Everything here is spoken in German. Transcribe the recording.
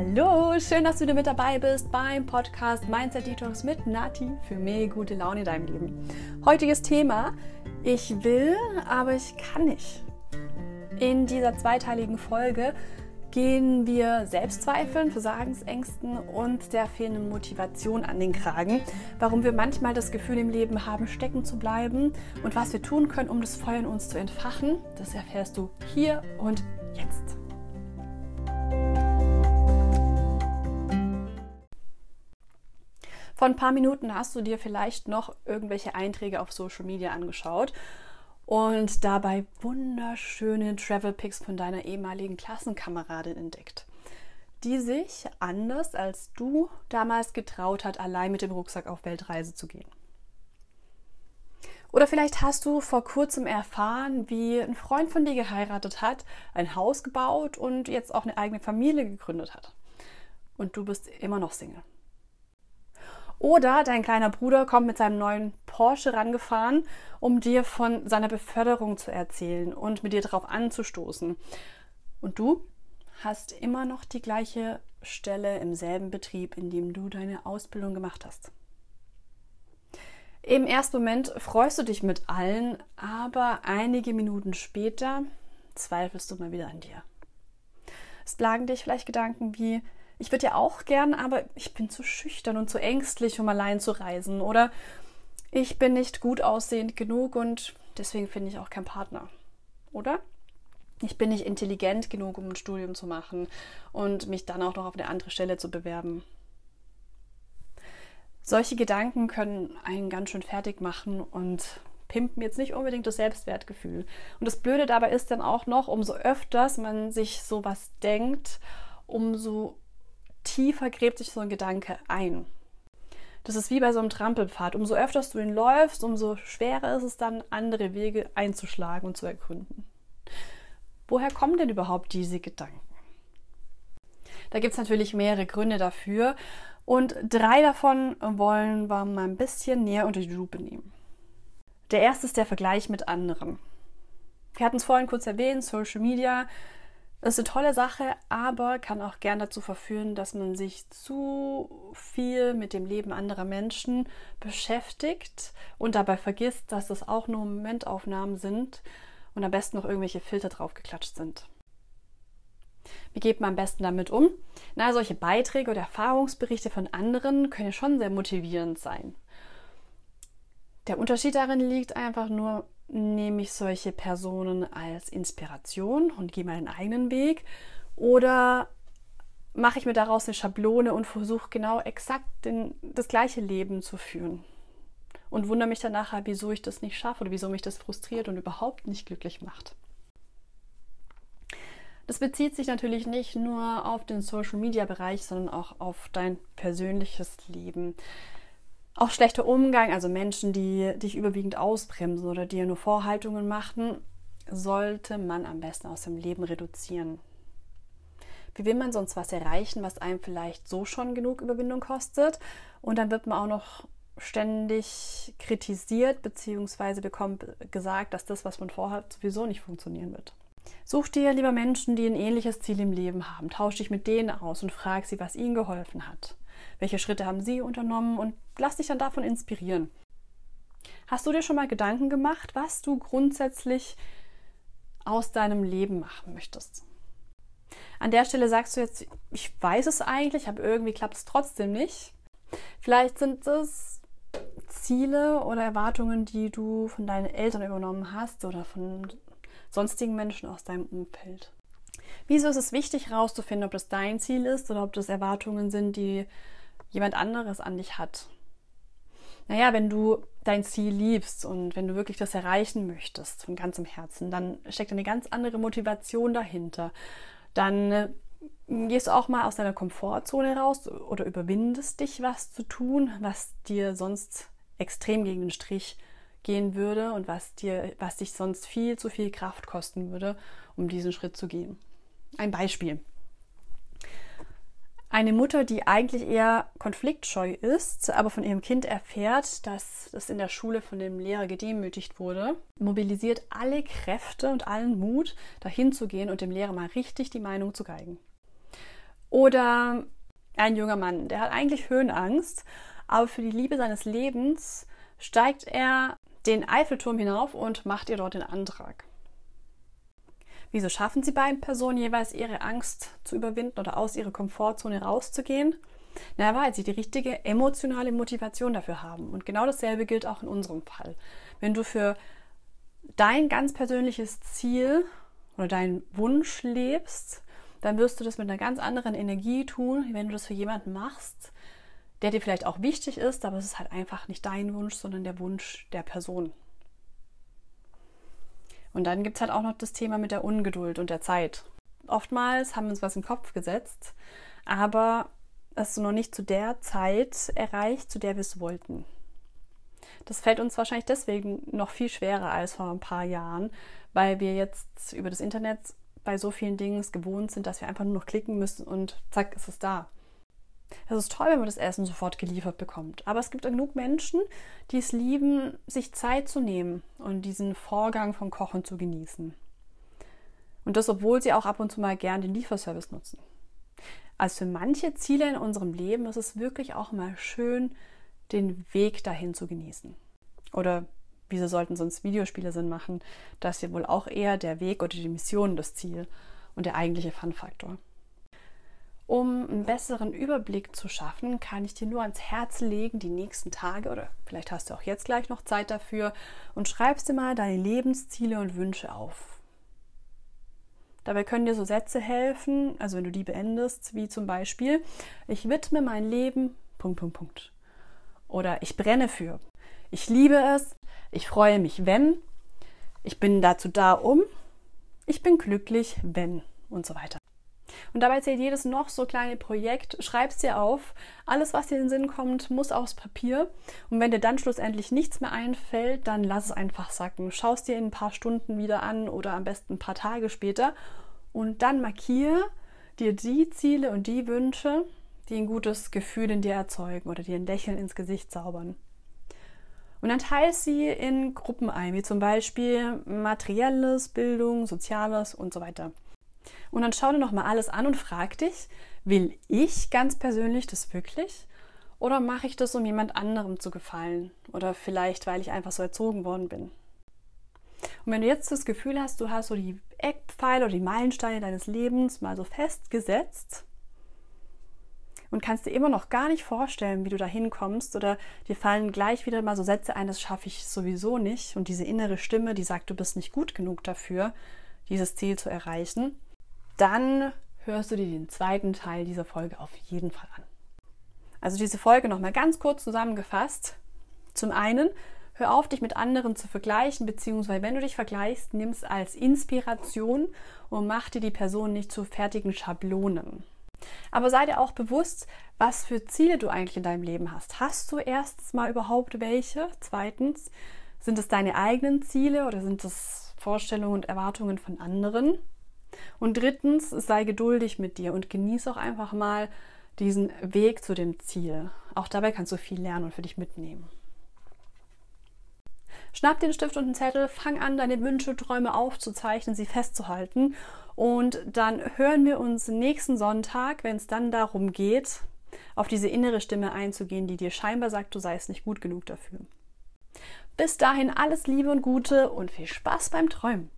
Hallo, schön, dass du wieder mit dabei bist beim Podcast Mindset Detox mit Nati für mehr gute Laune in deinem Leben. Heutiges Thema: Ich will, aber ich kann nicht. In dieser zweiteiligen Folge gehen wir Selbstzweifeln, Versagensängsten und der fehlenden Motivation an den Kragen, warum wir manchmal das Gefühl im Leben haben, stecken zu bleiben und was wir tun können, um das Feuer in uns zu entfachen, das erfährst du hier und jetzt. Vor ein paar Minuten hast du dir vielleicht noch irgendwelche Einträge auf Social Media angeschaut und dabei wunderschöne Travel Pics von deiner ehemaligen Klassenkameradin entdeckt, die sich anders als du damals getraut hat, allein mit dem Rucksack auf Weltreise zu gehen. Oder vielleicht hast du vor kurzem erfahren, wie ein Freund von dir geheiratet hat, ein Haus gebaut und jetzt auch eine eigene Familie gegründet hat. Und du bist immer noch Single. Oder dein kleiner Bruder kommt mit seinem neuen Porsche rangefahren, um dir von seiner Beförderung zu erzählen und mit dir darauf anzustoßen. Und du hast immer noch die gleiche Stelle im selben Betrieb, in dem du deine Ausbildung gemacht hast. Im ersten Moment freust du dich mit allen, aber einige Minuten später zweifelst du mal wieder an dir. Es plagen dich vielleicht Gedanken wie, ich würde ja auch gern, aber ich bin zu schüchtern und zu ängstlich, um allein zu reisen. Oder ich bin nicht gut aussehend genug und deswegen finde ich auch keinen Partner. Oder? Ich bin nicht intelligent genug, um ein Studium zu machen und mich dann auch noch auf eine andere Stelle zu bewerben. Solche Gedanken können einen ganz schön fertig machen und pimpen jetzt nicht unbedingt das Selbstwertgefühl. Und das Blöde dabei ist dann auch noch, umso öfters man sich sowas denkt, umso tiefer gräbt sich so ein Gedanke ein. Das ist wie bei so einem Trampelpfad. Umso öfter du ihn läufst, umso schwerer ist es dann, andere Wege einzuschlagen und zu ergründen. Woher kommen denn überhaupt diese Gedanken? Da gibt es natürlich mehrere Gründe dafür und drei davon wollen wir mal ein bisschen näher unter die Lupe nehmen. Der erste ist der Vergleich mit anderen. Wir hatten es vorhin kurz erwähnt, Social Media das ist eine tolle Sache, aber kann auch gern dazu verführen, dass man sich zu viel mit dem Leben anderer Menschen beschäftigt und dabei vergisst, dass das auch nur Momentaufnahmen sind und am besten noch irgendwelche Filter draufgeklatscht sind. Wie geht man am besten damit um? Na, solche Beiträge oder Erfahrungsberichte von anderen können schon sehr motivierend sein. Der Unterschied darin liegt einfach nur, nehme ich solche Personen als Inspiration und gehe meinen eigenen Weg oder mache ich mir daraus eine Schablone und versuche genau exakt den, das gleiche Leben zu führen und wundere mich dann nachher, wieso ich das nicht schaffe oder wieso mich das frustriert und überhaupt nicht glücklich macht. Das bezieht sich natürlich nicht nur auf den Social-Media-Bereich, sondern auch auf dein persönliches Leben. Auch schlechter Umgang, also Menschen, die dich überwiegend ausbremsen oder dir nur Vorhaltungen machen, sollte man am besten aus dem Leben reduzieren. Wie will man sonst was erreichen, was einem vielleicht so schon genug Überwindung kostet? Und dann wird man auch noch ständig kritisiert, beziehungsweise bekommt gesagt, dass das, was man vorhat, sowieso nicht funktionieren wird. Such dir lieber Menschen, die ein ähnliches Ziel im Leben haben. Tausch dich mit denen aus und frag sie, was ihnen geholfen hat. Welche Schritte haben sie unternommen und lass dich dann davon inspirieren. Hast du dir schon mal Gedanken gemacht, was du grundsätzlich aus deinem Leben machen möchtest? An der Stelle sagst du jetzt, ich weiß es eigentlich, aber irgendwie klappt es trotzdem nicht. Vielleicht sind es Ziele oder Erwartungen, die du von deinen Eltern übernommen hast oder von sonstigen Menschen aus deinem Umfeld. Wieso ist es wichtig herauszufinden, ob das dein Ziel ist oder ob das Erwartungen sind, die jemand anderes an dich hat. Naja, wenn du dein Ziel liebst und wenn du wirklich das erreichen möchtest von ganzem Herzen, dann steckt eine ganz andere Motivation dahinter. Dann äh, gehst du auch mal aus deiner Komfortzone raus oder überwindest dich, was zu tun, was dir sonst extrem gegen den Strich gehen würde und was dir, was dich sonst viel zu viel Kraft kosten würde, um diesen Schritt zu gehen. Ein Beispiel. Eine Mutter, die eigentlich eher konfliktscheu ist, aber von ihrem Kind erfährt, dass das in der Schule von dem Lehrer gedemütigt wurde, mobilisiert alle Kräfte und allen Mut, dahin zu gehen und dem Lehrer mal richtig die Meinung zu geigen. Oder ein junger Mann, der hat eigentlich Höhenangst, aber für die Liebe seines Lebens steigt er den Eiffelturm hinauf und macht ihr dort den Antrag. Wieso schaffen sie beiden Personen jeweils ihre Angst zu überwinden oder aus ihrer Komfortzone rauszugehen? Na, weil sie die richtige emotionale Motivation dafür haben. Und genau dasselbe gilt auch in unserem Fall. Wenn du für dein ganz persönliches Ziel oder deinen Wunsch lebst, dann wirst du das mit einer ganz anderen Energie tun, wenn du das für jemanden machst, der dir vielleicht auch wichtig ist, aber es ist halt einfach nicht dein Wunsch, sondern der Wunsch der Person. Und dann gibt es halt auch noch das Thema mit der Ungeduld und der Zeit. Oftmals haben wir uns was in den Kopf gesetzt, aber es noch nicht zu der Zeit erreicht, zu der wir es wollten. Das fällt uns wahrscheinlich deswegen noch viel schwerer als vor ein paar Jahren, weil wir jetzt über das Internet bei so vielen Dingen gewohnt sind, dass wir einfach nur noch klicken müssen und zack, ist es da. Es ist toll, wenn man das Essen sofort geliefert bekommt. Aber es gibt genug Menschen, die es lieben, sich Zeit zu nehmen und diesen Vorgang vom Kochen zu genießen. Und das, obwohl sie auch ab und zu mal gern den Lieferservice nutzen. Also für manche Ziele in unserem Leben ist es wirklich auch mal schön, den Weg dahin zu genießen. Oder wieso sollten sonst Videospiele Sinn machen? Das ist ja wohl auch eher der Weg oder die Mission das Ziel und der eigentliche Fun-Faktor. Um einen besseren Überblick zu schaffen, kann ich dir nur ans Herz legen, die nächsten Tage oder vielleicht hast du auch jetzt gleich noch Zeit dafür und schreibst dir mal deine Lebensziele und Wünsche auf. Dabei können dir so Sätze helfen, also wenn du die beendest, wie zum Beispiel, ich widme mein Leben, Punkt, Punkt, Punkt. Oder ich brenne für. Ich liebe es, ich freue mich, wenn, ich bin dazu da, um, ich bin glücklich, wenn und so weiter. Und dabei zählt jedes noch so kleine Projekt, schreib es dir auf. Alles, was dir in den Sinn kommt, muss aufs Papier. Und wenn dir dann schlussendlich nichts mehr einfällt, dann lass es einfach sacken. Schau es dir in ein paar Stunden wieder an oder am besten ein paar Tage später. Und dann markiere dir die Ziele und die Wünsche, die ein gutes Gefühl in dir erzeugen oder dir ein Lächeln ins Gesicht zaubern. Und dann teile sie in Gruppen ein, wie zum Beispiel materielles, Bildung, Soziales und so weiter. Und dann schau dir nochmal alles an und frag dich, will ich ganz persönlich das wirklich? Oder mache ich das, um jemand anderem zu gefallen? Oder vielleicht, weil ich einfach so erzogen worden bin? Und wenn du jetzt das Gefühl hast, du hast so die Eckpfeile oder die Meilensteine deines Lebens mal so festgesetzt und kannst dir immer noch gar nicht vorstellen, wie du da hinkommst oder dir fallen gleich wieder mal so Sätze ein, das schaffe ich sowieso nicht und diese innere Stimme, die sagt, du bist nicht gut genug dafür, dieses Ziel zu erreichen, dann hörst du dir den zweiten Teil dieser Folge auf jeden Fall an. Also diese Folge nochmal ganz kurz zusammengefasst. Zum einen, hör auf, dich mit anderen zu vergleichen, beziehungsweise wenn du dich vergleichst, nimm es als Inspiration und mach dir die Person nicht zu fertigen Schablonen. Aber sei dir auch bewusst, was für Ziele du eigentlich in deinem Leben hast. Hast du erstens mal überhaupt welche? Zweitens, sind es deine eigenen Ziele oder sind es Vorstellungen und Erwartungen von anderen? Und drittens, sei geduldig mit dir und genieße auch einfach mal diesen Weg zu dem Ziel. Auch dabei kannst du viel lernen und für dich mitnehmen. Schnapp den Stift und den Zettel, fang an, deine Wünsche, Träume aufzuzeichnen, sie festzuhalten. Und dann hören wir uns nächsten Sonntag, wenn es dann darum geht, auf diese innere Stimme einzugehen, die dir scheinbar sagt, du seist nicht gut genug dafür. Bis dahin alles Liebe und Gute und viel Spaß beim Träumen.